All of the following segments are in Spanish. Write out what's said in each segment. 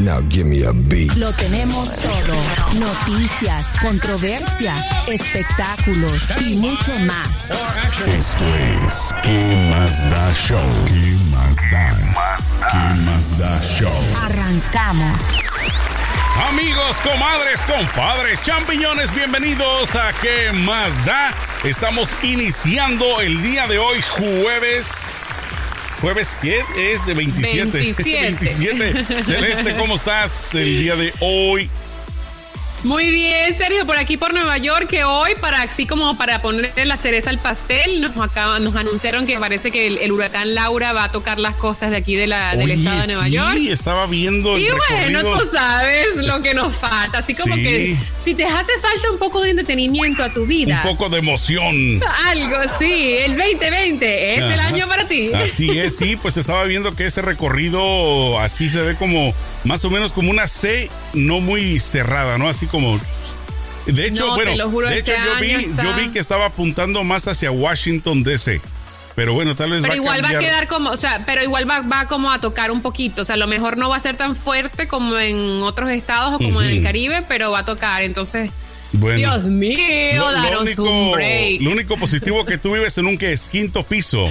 Now give me a beat. Lo tenemos todo. Noticias, controversia, espectáculos y mucho más. Esto es ¿Qué más da show? ¿Qué más da? ¿Qué más da show? Arrancamos. Amigos, comadres, compadres, champiñones, bienvenidos a ¿Qué más da? Estamos iniciando el día de hoy, jueves. Jueves, ¿qué es? De 27. 27. 27. Celeste, ¿cómo estás el día de hoy? Muy bien, Sergio, por aquí por Nueva York, que hoy, para así como para ponerle la cereza al pastel, nos acaban, nos anunciaron que parece que el, el huracán Laura va a tocar las costas de aquí de la, del estado de Nueva sí, York. estaba viendo el Y bueno, tú sabes lo que nos falta. Así como Sí. que si te hace falta un poco de entretenimiento a tu vida, Un poco de emoción. algo, sí, el 2020 es el año para ti. Así es, sí, pues estaba viendo que ese recorrido así se ve como más o menos como una C no muy cerrada, ¿no? Así como de hecho, No, bueno, de este hecho yo vi está- yo vi que estaba apuntando más hacia Washington DC. Pero bueno, tal vez Pero va igual a va a quedar como, o sea, pero igual va, va como a tocar un poquito. O sea, a lo mejor no va a ser tan fuerte como en otros estados o como en el. Caribe, pero va a tocar. Entonces, Bueno. Dios mío, Lo- lo, único, un break. lo único positivo que tú vives en un que es quinto piso.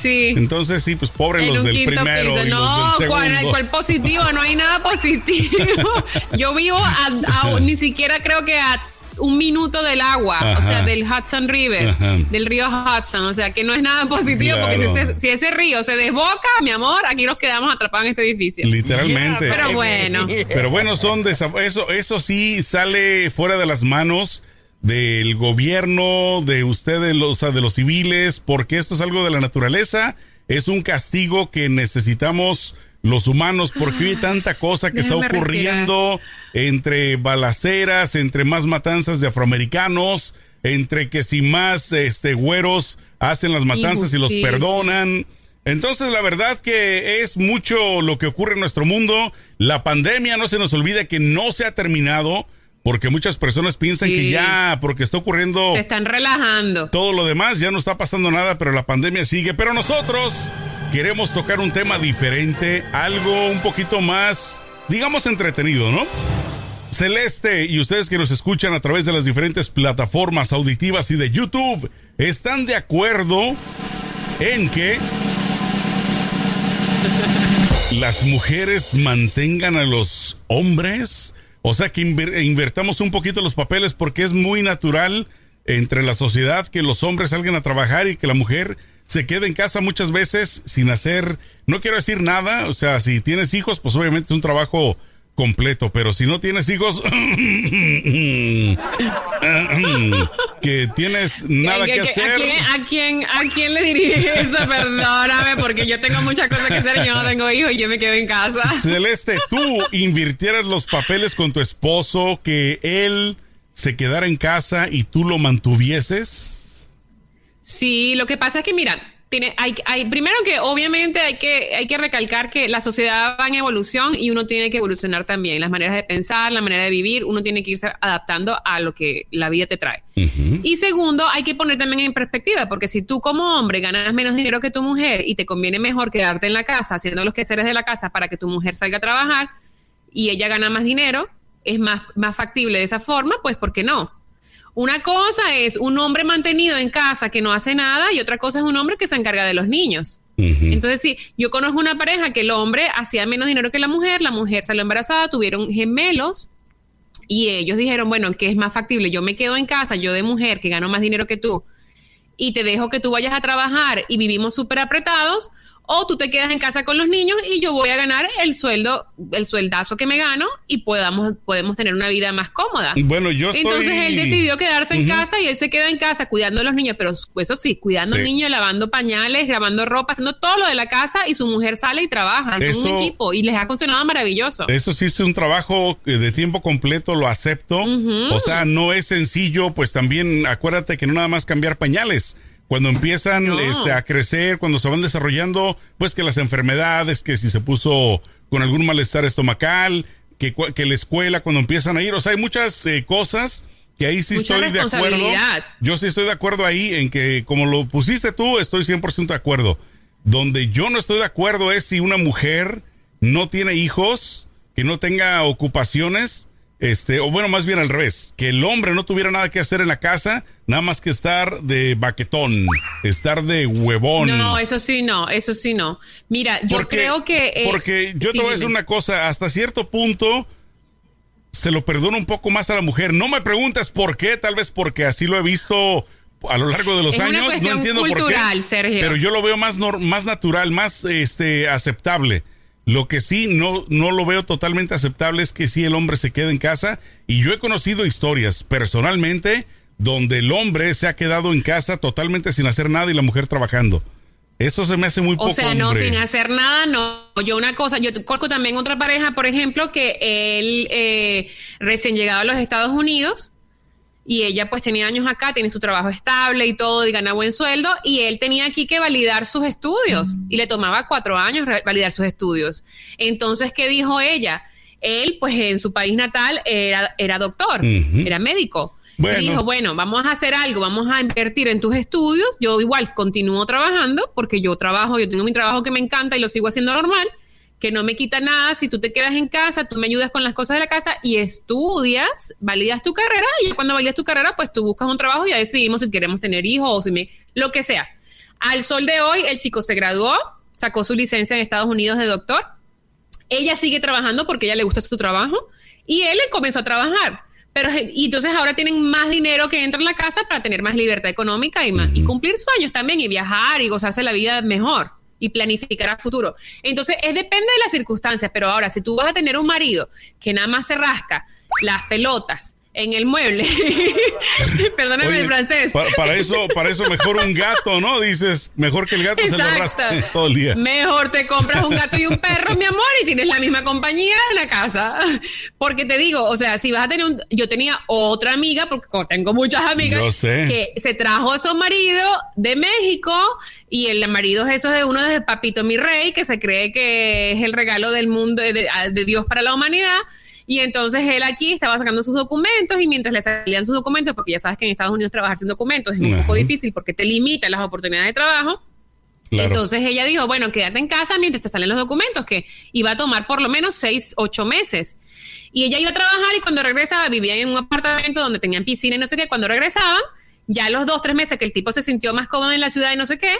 Sí. Entonces sí, pues pobre En los del primero piso. y los No, del ¿cuál, positivo? No hay nada positivo. Yo vivo a, a- ni siquiera creo que a un minuto del agua, o sea, del Hudson River, Ajá. del río Hudson, o sea, que no es nada positivo porque si ese, si ese río se desboca, mi amor, aquí nos quedamos atrapados en este edificio. Literalmente. Pero bueno. Pero bueno, son eso, eso sí sale fuera de las manos del gobierno, de ustedes, los, o sea, de los civiles, porque esto es algo de la naturaleza, es un castigo que necesitamos los humanos, porque hay tanta cosa que está ocurriendo entre balaceras, entre más matanzas de afroamericanos, entre que si más este güeros hacen las matanzas y los Injusticia. perdonan. Entonces, la verdad que es mucho lo que ocurre en nuestro mundo. La pandemia, no se nos olvide que no se ha terminado, porque muchas personas piensan Sí. que ya, porque está ocurriendo Se están relajando. todo lo demás, ya no está pasando nada, pero la pandemia sigue. Pero nosotros queremos tocar un tema diferente, algo un poquito más, digamos, entretenido, ¿no? Celeste y ustedes que nos escuchan a través de las diferentes plataformas auditivas y de YouTube, ¿están de acuerdo en que las mujeres mantengan a los hombres? O sea, que inver- invertamos un poquito los papeles porque es muy natural entre la sociedad que los hombres salgan a trabajar y que la mujer se quede en casa muchas veces sin hacer, no quiero decir nada, o sea, si tienes hijos, pues obviamente es un trabajo completo, pero si no tienes hijos, que tienes nada ¿A- que hacer. ¿A quién, a, quién, ¿A quién le dirige eso? Perdóname, porque yo tengo muchas cosas que hacer y yo no tengo hijos y yo me quedo en casa. Celeste, tú invirtieras los papeles con tu esposo, que él se quedara en casa y tú lo mantuvieses. Sí, lo que pasa es que, mira, tiene, hay, hay, primero que obviamente hay que, hay que recalcar que la sociedad va en evolución y uno tiene que evolucionar también. Las maneras de pensar, la manera de vivir, uno tiene que irse adaptando a lo que la vida te trae. Y segundo, hay que poner también en perspectiva, porque si tú como hombre ganas menos dinero que tu mujer y te conviene mejor quedarte en la casa haciendo los quehaceres de la casa para que tu mujer salga a trabajar y ella gana más dinero, es más, más factible de esa forma, pues ¿por qué no? Una cosa es un hombre mantenido en casa que no hace nada y otra cosa es un hombre que se encarga de los niños. Entonces, sí, yo conozco una pareja que el hombre hacía menos dinero que la mujer, la mujer salió embarazada, tuvieron gemelos y ellos dijeron, bueno, ¿qué es más factible? Yo me quedo en casa, yo de mujer que gano más dinero que tú y te dejo que tú vayas a trabajar y vivimos súper apretados o tú te quedas en casa con los niños y yo voy a ganar el sueldo, el sueldazo que me gano y podamos, podemos tener una vida más cómoda. Bueno, yo estoy... Entonces él decidió quedarse en casa y él se queda en casa cuidando a los niños, pero eso sí, cuidando Sí. al niño, lavando pañales, grabando ropa, haciendo todo lo de la casa y su mujer sale y trabaja. Es un equipo y les ha funcionado maravilloso. Eso sí es un trabajo de tiempo completo, lo acepto. O sea, no es sencillo, pues también acuérdate que no nada más cambiar pañales. Cuando empiezan No. este, a crecer, cuando se van desarrollando, pues que las enfermedades, que si se puso con algún malestar estomacal, que, que la escuela, cuando empiezan a ir, o sea, hay muchas eh, cosas que ahí sí Mucha estoy de acuerdo. Yo sí estoy de acuerdo ahí en que, como lo pusiste tú, estoy 100% de acuerdo. Donde yo no estoy de acuerdo es si una mujer no tiene hijos, que no tenga ocupaciones, este, o bueno, más bien al revés, que el hombre no tuviera nada que hacer en la casa, nada más que estar de baquetón, estar de huevón. No, eso sí no, eso sí no. Mira, yo Porque- creo que... eh, porque yo sí, te voy a decir una cosa, hasta cierto punto se lo perdono un poco más a la mujer. No me preguntes por qué, tal vez porque así lo he visto a lo largo de los Es una años. No entiendo por qué. Sergio. Pero yo lo veo más, más natural, más este, aceptable. Lo que sí no, no lo veo totalmente aceptable es que sí el hombre se quede en casa. Y yo he conocido historias personalmente donde el hombre se ha quedado en casa totalmente sin hacer nada y la mujer trabajando. Eso se me hace muy poco O sea, no, hombre. sin hacer nada, no. Yo una cosa, yo conozco también otra pareja, por ejemplo, que él eh, recién llegado a los Estados Unidos y ella pues tenía años acá, tiene su trabajo estable y todo y gana buen sueldo y él tenía aquí que validar sus estudios y le tomaba cuatro años validar sus estudios. Entonces, ¿qué dijo ella? Él pues en su país natal era, era doctor, era médico. Bueno. Y dijo, bueno, vamos a hacer algo, vamos a invertir en tus estudios. Yo igual continúo trabajando porque yo trabajo, yo tengo mi trabajo que me encanta y lo sigo haciendo normal, que no me quita nada. Si tú te quedas en casa, tú me ayudas con las cosas de la casa y estudias, validas tu carrera y cuando validas tu carrera, pues tú buscas un trabajo y ya decidimos si queremos tener hijos o si me, lo que sea. Al sol de hoy, el chico se graduó, sacó su licencia en Estados Unidos de doctor. Ella sigue trabajando porque ella le gusta su trabajo y él comenzó a trabajar. Pero, y entonces ahora tienen más dinero que entra en la casa para tener más libertad económica y, más, y cumplir sueños también y viajar y gozarse la vida mejor y planificar a futuro. Entonces, es depende de las circunstancias, pero ahora, si tú vas a tener un marido que nada más se rasca las pelotas en el mueble, perdóname Oye, el francés. pa- Para, eso, para eso mejor un gato, ¿no? Dices, mejor que el gato se lo rasca todo el día. Mejor te compras un gato y un perro, mi amor, y tienes la misma compañía en la casa. Porque te digo, o sea, si vas a tener un... Yo tenía otra amiga, porque tengo muchas amigas, sé. que se trajo a su marido de México y el marido es eso de uno de Papito Mi Rey, que se cree que es el regalo del mundo, de, de Dios para la humanidad. Y entonces él aquí estaba sacando sus documentos y mientras le salían sus documentos, porque ya sabes que en Estados Unidos trabajar sin documentos es un Ajá. poco difícil porque te limitan las oportunidades de trabajo. Claro. Entonces ella dijo, bueno, quédate en casa mientras te salen los documentos, que iba a tomar por lo menos seis, ocho meses. Y ella iba a trabajar y cuando regresaba, vivía en un apartamento donde tenían piscina y no sé qué, cuando regresaban, ya los dos, tres meses que el tipo se sintió más cómodo en la ciudad y no sé qué,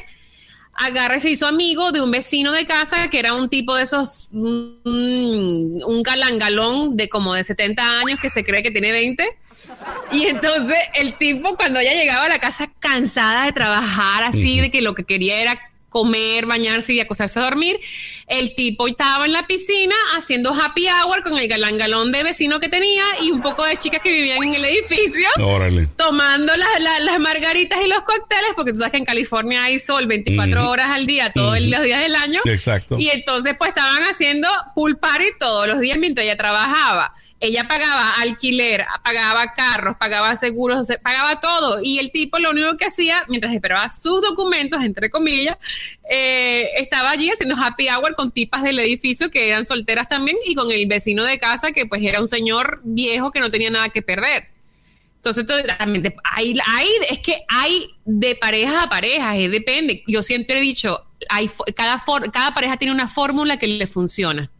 agarra y se hizo amigo de un vecino de casa que era un tipo de esos, mm, un galangalón de como de 70 años que se cree que tiene 20. Y entonces el tipo cuando ella llegaba a la casa cansada de trabajar así, de que lo que quería era comer, bañarse y acostarse a dormir, el tipo estaba en la piscina haciendo happy hour con el galangalón de vecino que tenía y un poco de chicas que vivían en el edificio Órale. tomando las, las, las margaritas y los cócteles, porque tú sabes que en California hay sol 24 Ujú. horas al día, todos los días del año. Exacto. Y entonces pues estaban haciendo pool party todos los días mientras ella trabajaba. Ella pagaba alquiler, pagaba carros, pagaba seguros, se- pagaba todo. Y el tipo lo único que hacía, mientras esperaba sus documentos, entre comillas, eh, estaba allí haciendo happy hour con tipas del edificio que eran solteras también y con el vecino de casa que pues era un señor viejo que no tenía nada que perder. Entonces, realmente, hay, hay, es que hay de parejas a parejas, eh, depende. Yo siempre he dicho, hay, cada, for- cada pareja tiene una fórmula que le funciona.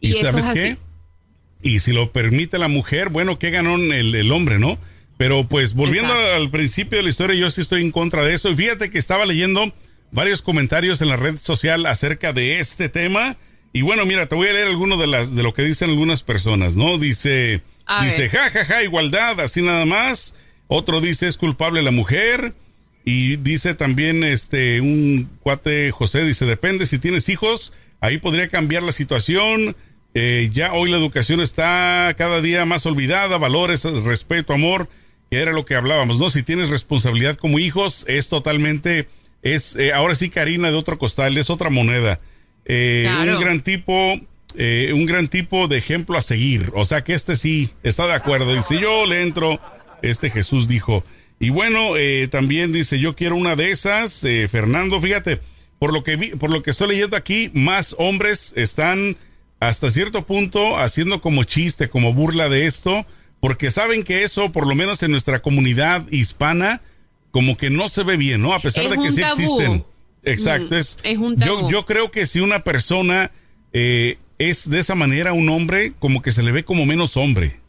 ¿Y, eso sabes es qué? Y si lo permite la mujer, bueno, ¿qué ganó el, el hombre, no? Pero pues volviendo Exacto. al principio de la historia, yo sí estoy en contra de eso. Y fíjate que estaba leyendo varios comentarios en la red social acerca de este tema. Y bueno, mira, te voy a leer algunos de las de lo que dicen algunas personas, ¿no? Dice, A dice, ver. ja, ja, ja, igualdad, así nada más. Otro dice, es culpable la mujer. Y dice también este un cuate José, dice, depende si tienes hijos, ahí podría cambiar la situación. Eh, ya hoy la educación está cada día más olvidada, valores, respeto, amor, que era lo que hablábamos, ¿no? Si tienes responsabilidad como hijos, es totalmente, es, eh, ahora sí Karina de otro costal, es otra moneda. Eh, Claro. Un gran tipo, eh, un gran tipo de ejemplo a seguir. O sea que este sí está de acuerdo. Y si yo le entro, este Jesús dijo. Y bueno, eh, también dice, yo quiero una de esas. Eh, Fernando, fíjate, por lo que vi, por lo que estoy leyendo aquí, más hombres están hasta cierto punto haciendo como chiste, como burla de esto, porque saben que eso, por lo menos en nuestra comunidad hispana, como que no se ve bien, ¿no? A pesar Es de que sí tabú. existen. Exacto, Mm, es, es un yo, tabú. yo creo que si una persona eh, es de esa manera un hombre, como que se le ve como menos hombre.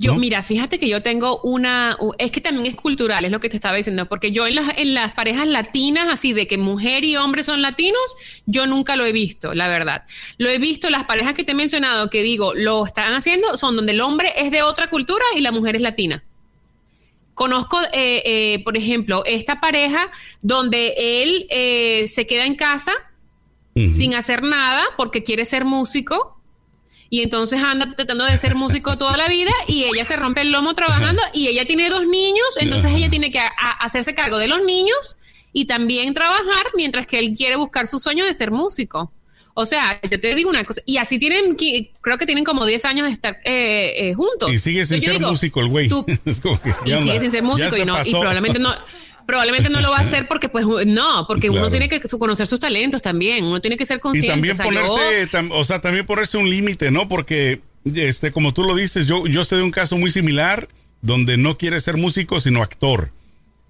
Yo, ¿no? mira, fíjate que yo tengo una, es que también es cultural, es lo que te estaba diciendo, porque yo en las, en las parejas latinas, así de que mujer y hombre son latinos, yo nunca lo he visto, la verdad. Lo he visto, las parejas que te he mencionado, que digo, lo están haciendo, son donde el hombre es de otra cultura y la mujer es latina. Conozco, eh, eh, por ejemplo, esta pareja donde él eh, se queda en casa sin hacer nada porque quiere ser músico y entonces anda tratando de ser músico toda la vida y ella se rompe el lomo trabajando y ella tiene dos niños, entonces ella tiene que hacerse cargo de los niños y también trabajar mientras que él quiere buscar su sueño de ser músico. O sea, yo te digo una cosa, y así tienen, creo que tienen como 10 años de estar eh, eh, juntos. Y sigue sin Entonces ser digo, músico el güey. tú- Es como que, y sigue sin ser músico y, no, y probablemente no probablemente no lo va a hacer porque pues no porque Claro. uno tiene que conocer sus talentos también uno tiene que ser Y consciente también o sea, yo- ponerse, tam- o sea, también ponerse un límite, ¿no? Porque, este, como tú lo dices, yo, yo sé de un caso muy similar donde no quiere ser músico, sino actor.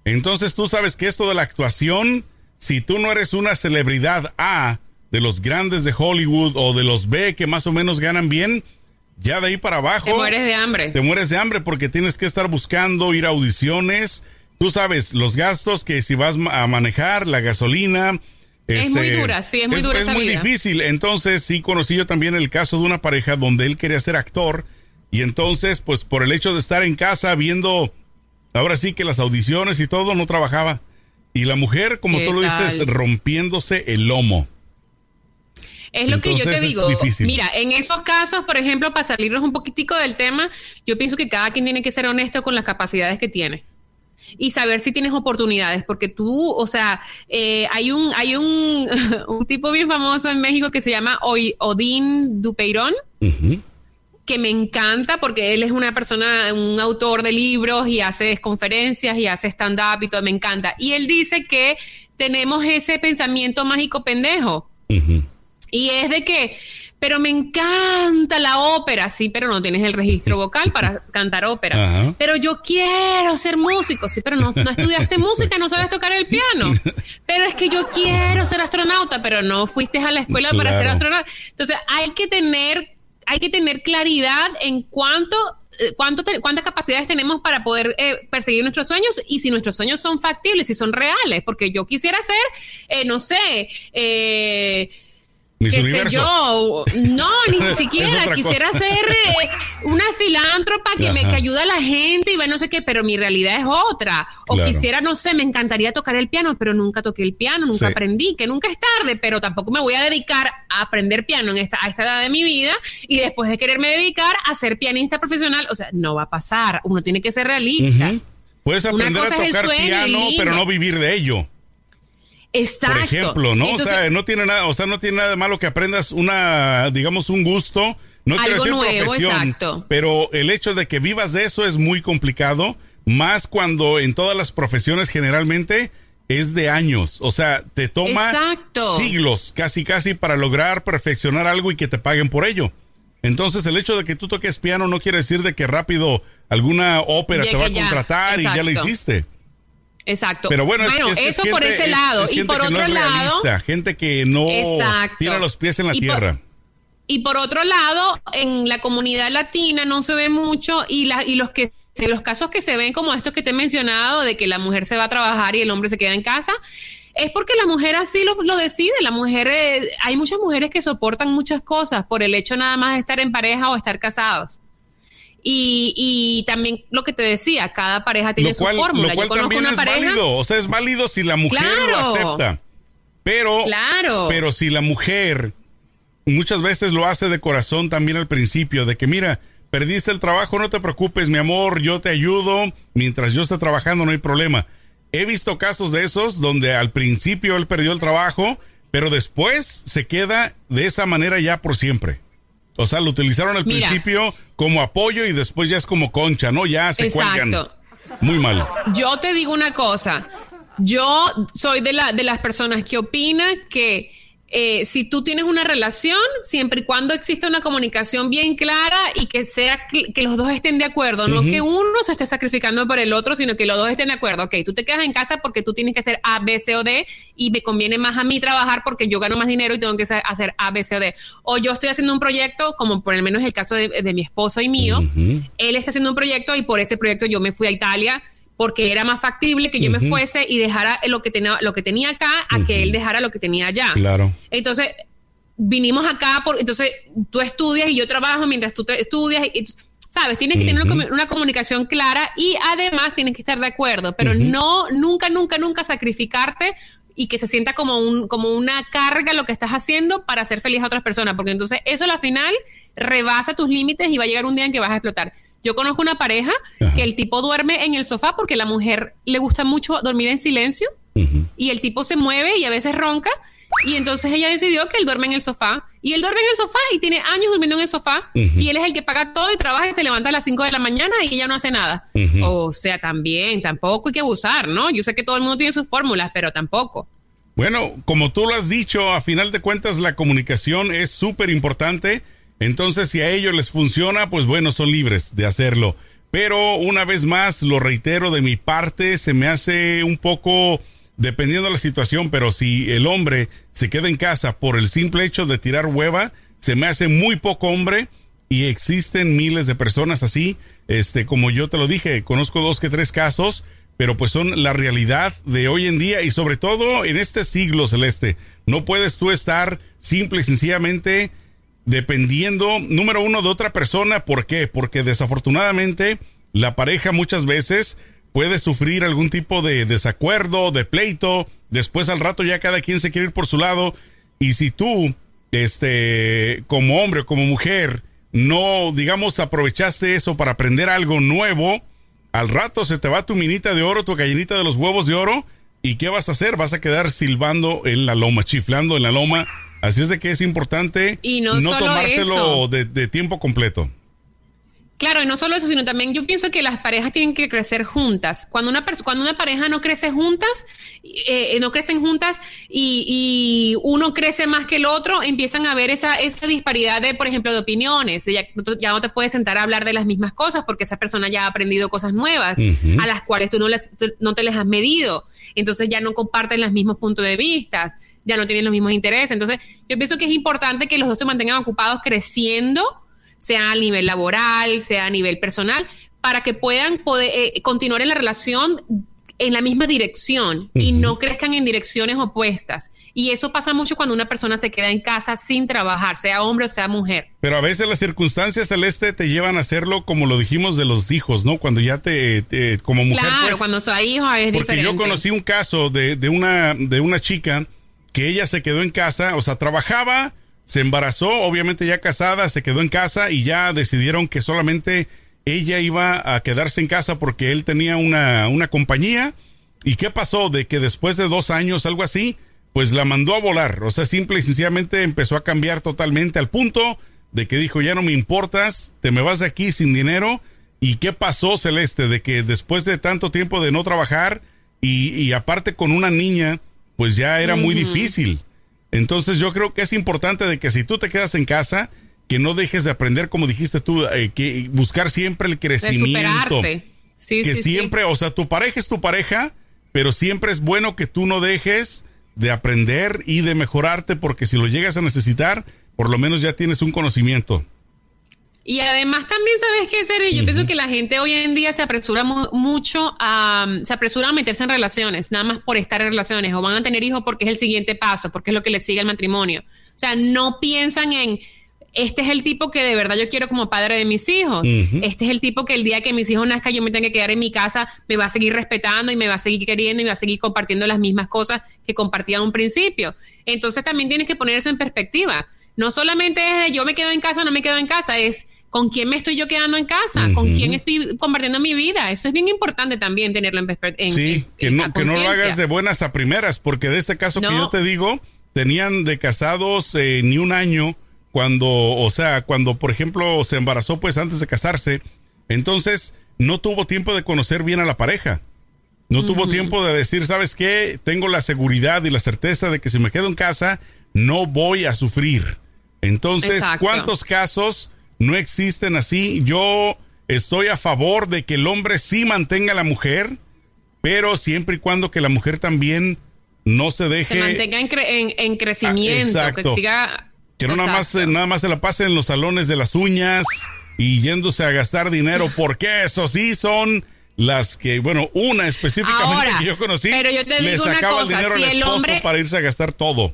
Entonces tú sabes que esto de la actuación, si tú no eres una celebridad A de los grandes de Hollywood o de los B que más o menos ganan bien, ya de ahí para abajo te mueres de hambre te mueres de hambre porque tienes que estar buscando ir a audiciones. Tú sabes, los gastos que si vas a manejar, la gasolina. este, Es muy dura, sí, es muy dura Es esa muy vida. difícil. Entonces, sí conocí yo también el caso de una pareja donde él quería ser actor. Y entonces, pues por el hecho de estar en casa viendo, ahora sí que las audiciones y todo, no trabajaba. Y la mujer, como ¿Qué tú lo dices, rompiéndose el lomo. Es lo que yo te digo. Mira, en esos casos, por ejemplo, para salirnos un poquitico del tema, yo pienso que cada quien tiene que ser honesto con las capacidades que tiene y saber si tienes oportunidades, porque tú, o sea, eh, hay un hay un, un tipo bien famoso en México que se llama Odín Dupeirón que me encanta porque él es una persona, un autor de libros y hace conferencias y hace stand-up y todo, me encanta. Y él dice que tenemos ese pensamiento mágico pendejo. Y es de que, pero me encanta la ópera, sí, pero no tienes el registro vocal para cantar ópera. Ajá. Pero yo quiero ser músico, sí, pero no, no estudiaste música, no sabes tocar el piano. Pero es que yo quiero ser astronauta, pero no fuiste a la escuela para ser astronauta. Entonces hay que tener, hay que tener claridad en cuánto, eh, cuánto te- cuántas capacidades tenemos para poder eh, perseguir nuestros sueños y si nuestros sueños son factibles, si son reales, porque yo quisiera ser, eh, no sé, eh, Miss qué sé yo, no, ni siquiera quisiera cosa. ser eh, una filántropa que me que ayuda a la gente y va no sé qué, pero mi realidad es otra. O Claro. quisiera, no sé, me encantaría tocar el piano, pero nunca toqué el piano, nunca Sí. aprendí, que nunca es tarde, pero tampoco me voy a dedicar a aprender piano en esta, a esta edad de mi vida y después de quererme dedicar a ser pianista profesional, o sea, no va a pasar, uno tiene que ser realista. Ujú. Puedes Una aprender a cosa es el tocar piano, pero no vivir de ello. Exacto. Por ejemplo, ¿no? Entonces, o sea, no tiene nada, o sea, no tiene nada de malo que aprendas una, digamos, un gusto. No Algo nuevo, profesión, exacto. pero el hecho de que vivas de eso es muy complicado, más cuando en todas las profesiones generalmente es de años, o sea, te toma Exacto. siglos, casi casi para lograr perfeccionar algo y que te paguen por ello. Entonces, el hecho de que tú toques piano no quiere decir de que rápido alguna ópera te va a ya, contratar y ya la exacto. hiciste. Exacto. Pero bueno, es- es, eso por ese es- lado. y por otro no lado, realista, gente que no Exacto. tira los pies en la Y por- tierra. Y por otro lado, en la comunidad latina no se ve mucho y, la, y los que los casos que se ven como estos que te he mencionado, de que la mujer se va a trabajar y el hombre se queda en casa, es porque la mujer así lo, lo decide. La mujer, eh, hay muchas mujeres que soportan muchas cosas por el hecho nada más de estar en pareja o estar casados. Y, y también lo que te decía, cada pareja tiene cual, su fórmula. lo cual Yo conozco también una es pareja. válido. O sea, es válido si la mujer lo acepta. Pero, Claro. pero si la mujer muchas veces lo hace de corazón también al principio, de que mira, perdiste el trabajo, no te preocupes, mi amor, yo te ayudo, mientras yo esté trabajando no hay problema. He visto casos de esos donde al principio él perdió el trabajo, pero después se queda de esa manera ya por siempre. O sea, lo utilizaron al Mira. principio como apoyo y después ya es como concha, ¿no? Ya se cuelgan. Exacto. muy mal. Yo te digo una cosa. Yo soy de, la, de las personas que opina que eh, si tú tienes una relación, siempre y cuando exista una comunicación bien clara y que sea que los dos estén de acuerdo, no que uno se esté sacrificando por el otro, sino que los dos estén de acuerdo. Ok, tú te quedas en casa porque tú tienes que hacer A, B, C o D y me conviene más a mí trabajar porque yo gano más dinero y tengo que hacer A, B, C o D. O yo estoy haciendo un proyecto, como por lo menos el caso de, mi esposo y mío, él está haciendo un proyecto y por ese proyecto yo me fui a Italia porque era más factible que yo me fuese y dejara lo que tenía, lo que tenía acá a que él dejara lo que tenía allá. Claro. Entonces, vinimos acá, por, entonces tú estudias y yo trabajo mientras tú estudias. Y, ¿Sabes? Tienes que tener una, comunicación clara y además tienes que estar de acuerdo, pero no, nunca, nunca, nunca sacrificarte y que se sienta como, un, como una carga lo que estás haciendo para hacer feliz a otras personas, porque entonces eso al final rebasa tus límites y va a llegar un día en que vas a explotar. Yo conozco una pareja que el tipo duerme en el sofá porque la mujer le gusta mucho dormir en silencio y el tipo se mueve y a veces ronca y entonces ella decidió que él duerme en el sofá y él duerme en el sofá y tiene años durmiendo en el sofá y él es el que paga todo y trabaja y se levanta a las 5 de la mañana y ella no hace nada. O sea, también, tampoco hay que abusar, ¿no? Yo sé que todo el mundo tiene sus fórmulas, pero tampoco. Bueno, como tú lo has dicho, a final de cuentas la comunicación es súper importante entonces, si a ellos les funciona, pues bueno, son libres de hacerlo. Pero una vez más, lo reitero de mi parte, se me hace un poco, dependiendo de la situación, pero si el hombre se queda en casa por el simple hecho de tirar hueva, se me hace muy poco hombre y existen miles de personas así. Este, como yo te lo dije, conozco dos que tres casos, pero pues son la realidad de hoy en día y sobre todo en este siglo celeste. No puedes tú estar simple y sencillamente dependiendo, número uno, de otra persona. ¿Por qué? Porque desafortunadamente la pareja muchas veces puede sufrir algún tipo de desacuerdo, de pleito. Después al rato ya cada quien se quiere ir por su lado. Y si tú, este, como hombre o como mujer, no, digamos, aprovechaste eso para aprender algo nuevo, al rato se te va tu minita de oro, tu gallinita de los huevos de oro. ¿Y qué vas a hacer? Vas a quedar silbando en la loma, chiflando en la loma Así es de que es importante no, tomárselo de, tiempo completo. Claro, y no solo eso, sino también yo pienso que las parejas tienen que crecer juntas. Cuando una, cuando una pareja no crece juntas, eh, no crecen juntas y, uno crece más que el otro, empiezan a ver esa, esa disparidad de, por ejemplo, de opiniones. Ya, ya, no te puedes sentar a hablar de las mismas cosas porque esa persona ya ha aprendido cosas nuevas a las cuales tú no, les, no te les has medido. Entonces ya no comparten los mismos puntos de vista ya no tienen los mismos intereses. Entonces, yo pienso que es importante que los dos se mantengan ocupados creciendo, sea a nivel laboral, sea a nivel personal, para que puedan poder, eh, continuar en la relación en la misma dirección y no crezcan en direcciones opuestas. Y eso pasa mucho cuando una persona se queda en casa sin trabajar, sea hombre o sea mujer. Pero a veces las circunstancias celeste te llevan a hacerlo como lo dijimos de los hijos, ¿no? Cuando ya te, como mujer. Claro, pues, cuando soy hijo es porque yo conocí un caso de, de, una, de una chica que ella se quedó en casa, o sea, trabajaba, se embarazó, obviamente ya casada, se quedó en casa y ya decidieron que solamente ella iba a quedarse en casa porque él tenía una, una compañía. ¿Y qué pasó? De que después de dos años, algo así, pues la mandó a volar. O sea, simple y sencillamente empezó a cambiar totalmente al punto de que dijo, ya no me importas, te me vas de aquí sin dinero. ¿Y qué pasó, Celeste? De que después de tanto tiempo de no trabajar y, y aparte con una niña, pues ya era muy difícil. Entonces yo creo que es importante de que si tú te quedas en casa, que no dejes de aprender, como dijiste tú, eh, que buscar siempre el crecimiento. Sí, que siempre, o sea, tu pareja es tu pareja, pero siempre es bueno que tú no dejes de aprender y de mejorarte, porque si lo llegas a necesitar, por lo menos ya tienes un conocimiento. Y además también, ¿sabes qué, Sergio? Yo pienso que la gente hoy en día se apresura mucho a, se apresura a meterse en relaciones, nada más por estar en relaciones, o van a tener hijos porque es el siguiente paso, porque es lo que le sigue al matrimonio. O sea, no piensan en, este es el tipo que de verdad yo quiero como padre de mis hijos. Este es el tipo que el día que mis hijos nazcan yo me tenga que quedar en mi casa, me va a seguir respetando y me va a seguir queriendo y me va a seguir compartiendo las mismas cosas que compartía a un principio. Entonces también tienes que poner eso en perspectiva. No solamente es de yo me quedo en casa o no me quedo en casa, es con quién me estoy yo quedando en casa, con quién estoy compartiendo mi vida. Eso es bien importante también tenerlo en perspectiva. Sí, que, no, que no lo hagas de buenas a primeras, porque de este caso que yo te digo, tenían de casados eh, ni un año cuando, o sea, cuando por ejemplo se embarazó pues antes de casarse. Entonces, no tuvo tiempo de conocer bien a la pareja. No tuvo tiempo de decir, ¿sabes qué? Tengo la seguridad y la certeza de que si me quedo en casa, no voy a sufrir. Entonces, Exacto. ¿cuántos casos no existen así? Yo estoy a favor de que el hombre sí mantenga a la mujer, pero siempre y cuando que la mujer también no se deje... Se mantenga en, cre- en- en crecimiento, Ah, exacto. que siga. Que no nada más, nada más se la pase en los salones de las uñas y yéndose a gastar dinero, porque eso sí son las que, bueno, una específicamente Ahora, que yo conocí, pero yo te le digo una sacaba cosa, el dinero si al el esposo hombre- para irse a gastar todo.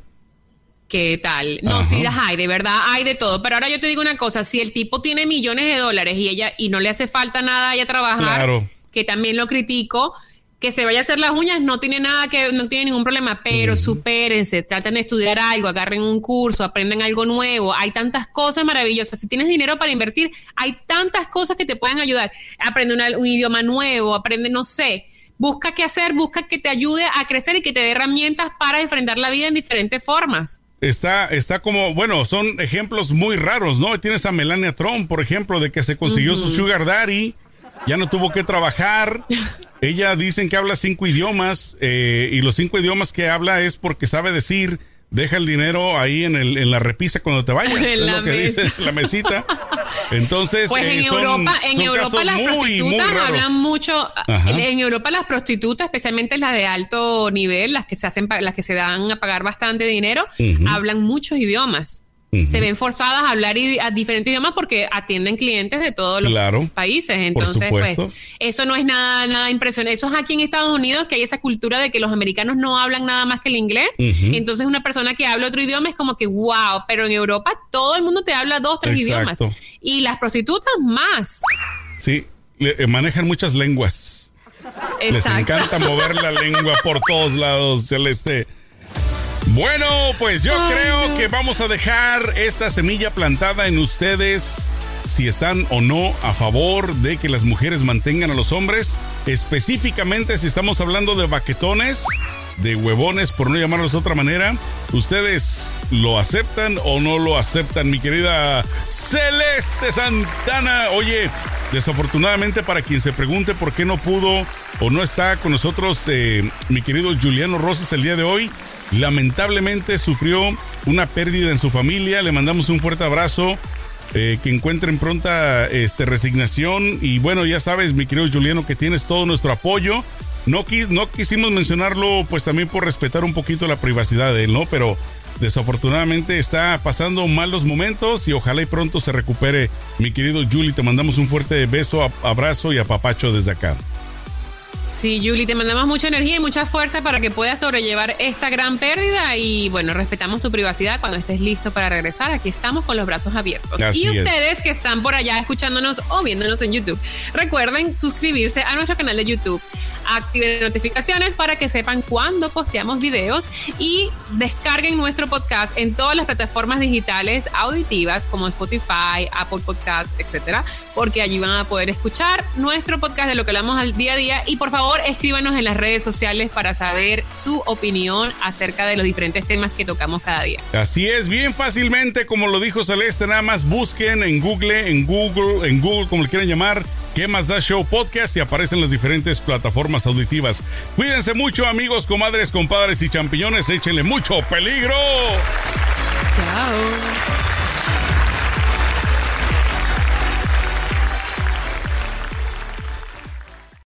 ¿Qué tal? No, Ajá. sí las hay, de verdad hay de todo. Pero ahora yo te digo una cosa, si el tipo tiene millones de dólares y ella y no le hace falta nada a ella trabajar, Claro. que también lo critico, que se vaya a hacer las uñas no tiene nada que no tiene ningún problema, pero supérense, traten de estudiar algo, agarren un curso, aprendan algo nuevo. Hay tantas cosas maravillosas. Si tienes dinero para invertir, hay tantas cosas que te pueden ayudar. Aprende una- un idioma nuevo, aprende no sé. Busca qué hacer, busca que te ayude a crecer y que te dé herramientas para enfrentar la vida en diferentes formas. Está, está como, bueno, son ejemplos muy raros, ¿no? Tienes a Melania Trump, por ejemplo, de que se consiguió su sugar daddy, ya no tuvo que trabajar. Ella dicen que habla cinco idiomas eh, y los cinco idiomas que habla es porque sabe decir, deja el dinero ahí en, el, en la repisa cuando te vayas. Es lo que mesa. dice la mesita. Entonces, Pues eh, en son- Europa, en son Europa casos las muy, prostitutas hablan mucho. Ajá. En Europa las prostitutas, especialmente las de alto nivel, las que se hacen, las que se dan a pagar bastante dinero, hablan muchos idiomas. Se ven forzadas a hablar a diferentes idiomas porque atienden clientes de todos los Claro, países. Entonces, pues, eso no es nada, nada impresionante. Eso es aquí en Estados Unidos que hay esa cultura de que los americanos no hablan nada más que el inglés. Entonces, una persona que habla otro idioma es como que wow, pero en Europa todo el mundo te habla dos, tres idiomas. Y las prostitutas más. Sí, le- eh, manejan muchas lenguas. Les encanta mover la lengua por todos lados, Celeste. Bueno, pues yo creo que vamos a dejar esta semilla plantada en ustedes si están o no a favor de que las mujeres mantengan a los hombres, específicamente si estamos hablando de baquetones, de huevones, por no llamarlos de otra manera. ¿Ustedes lo aceptan o no lo aceptan, mi querida Celeste Santana? Oye, desafortunadamente para quien se pregunte por qué no pudo o no está con nosotros eh, mi querido Juliano Rosas el día de hoy, lamentablemente sufrió una pérdida en su familia. Le mandamos un fuerte abrazo. eh, que encuentren pronta este, resignación. Y bueno, ya sabes, mi querido Juliano, que tienes todo nuestro apoyo. No, no quisimos mencionarlo, pues también por respetar un poquito la privacidad de él, ¿no? Pero desafortunadamente está pasando malos momentos y ojalá y pronto se recupere. Mi querido Julie, te mandamos un fuerte beso, abrazo y apapacho desde acá. Sí, Julie, te mandamos mucha energía y mucha fuerza para que puedas sobrellevar esta gran pérdida y bueno, respetamos tu privacidad cuando estés listo para regresar. Aquí estamos con los brazos abiertos. Así y es. ustedes que están por allá escuchándonos o viéndonos en YouTube, recuerden suscribirse a nuestro canal de YouTube. Activen notificaciones para que sepan cuando posteamos videos y descarguen nuestro podcast en todas las plataformas digitales auditivas como Spotify, Apple Podcasts, etcétera, porque allí van a poder escuchar nuestro podcast de lo que hablamos al día a día y por favor escríbanos en las redes sociales para saber su opinión acerca de los diferentes temas que tocamos cada día. Así es, bien fácilmente, como lo dijo Celeste, nada más busquen en Google, en Google, en Google, como le quieran llamar, ¿Qué más da Show Podcast? Y aparecen las diferentes plataformas auditivas. Cuídense mucho, amigos, comadres, compadres y champiñones. Échenle mucho peligro. Chao.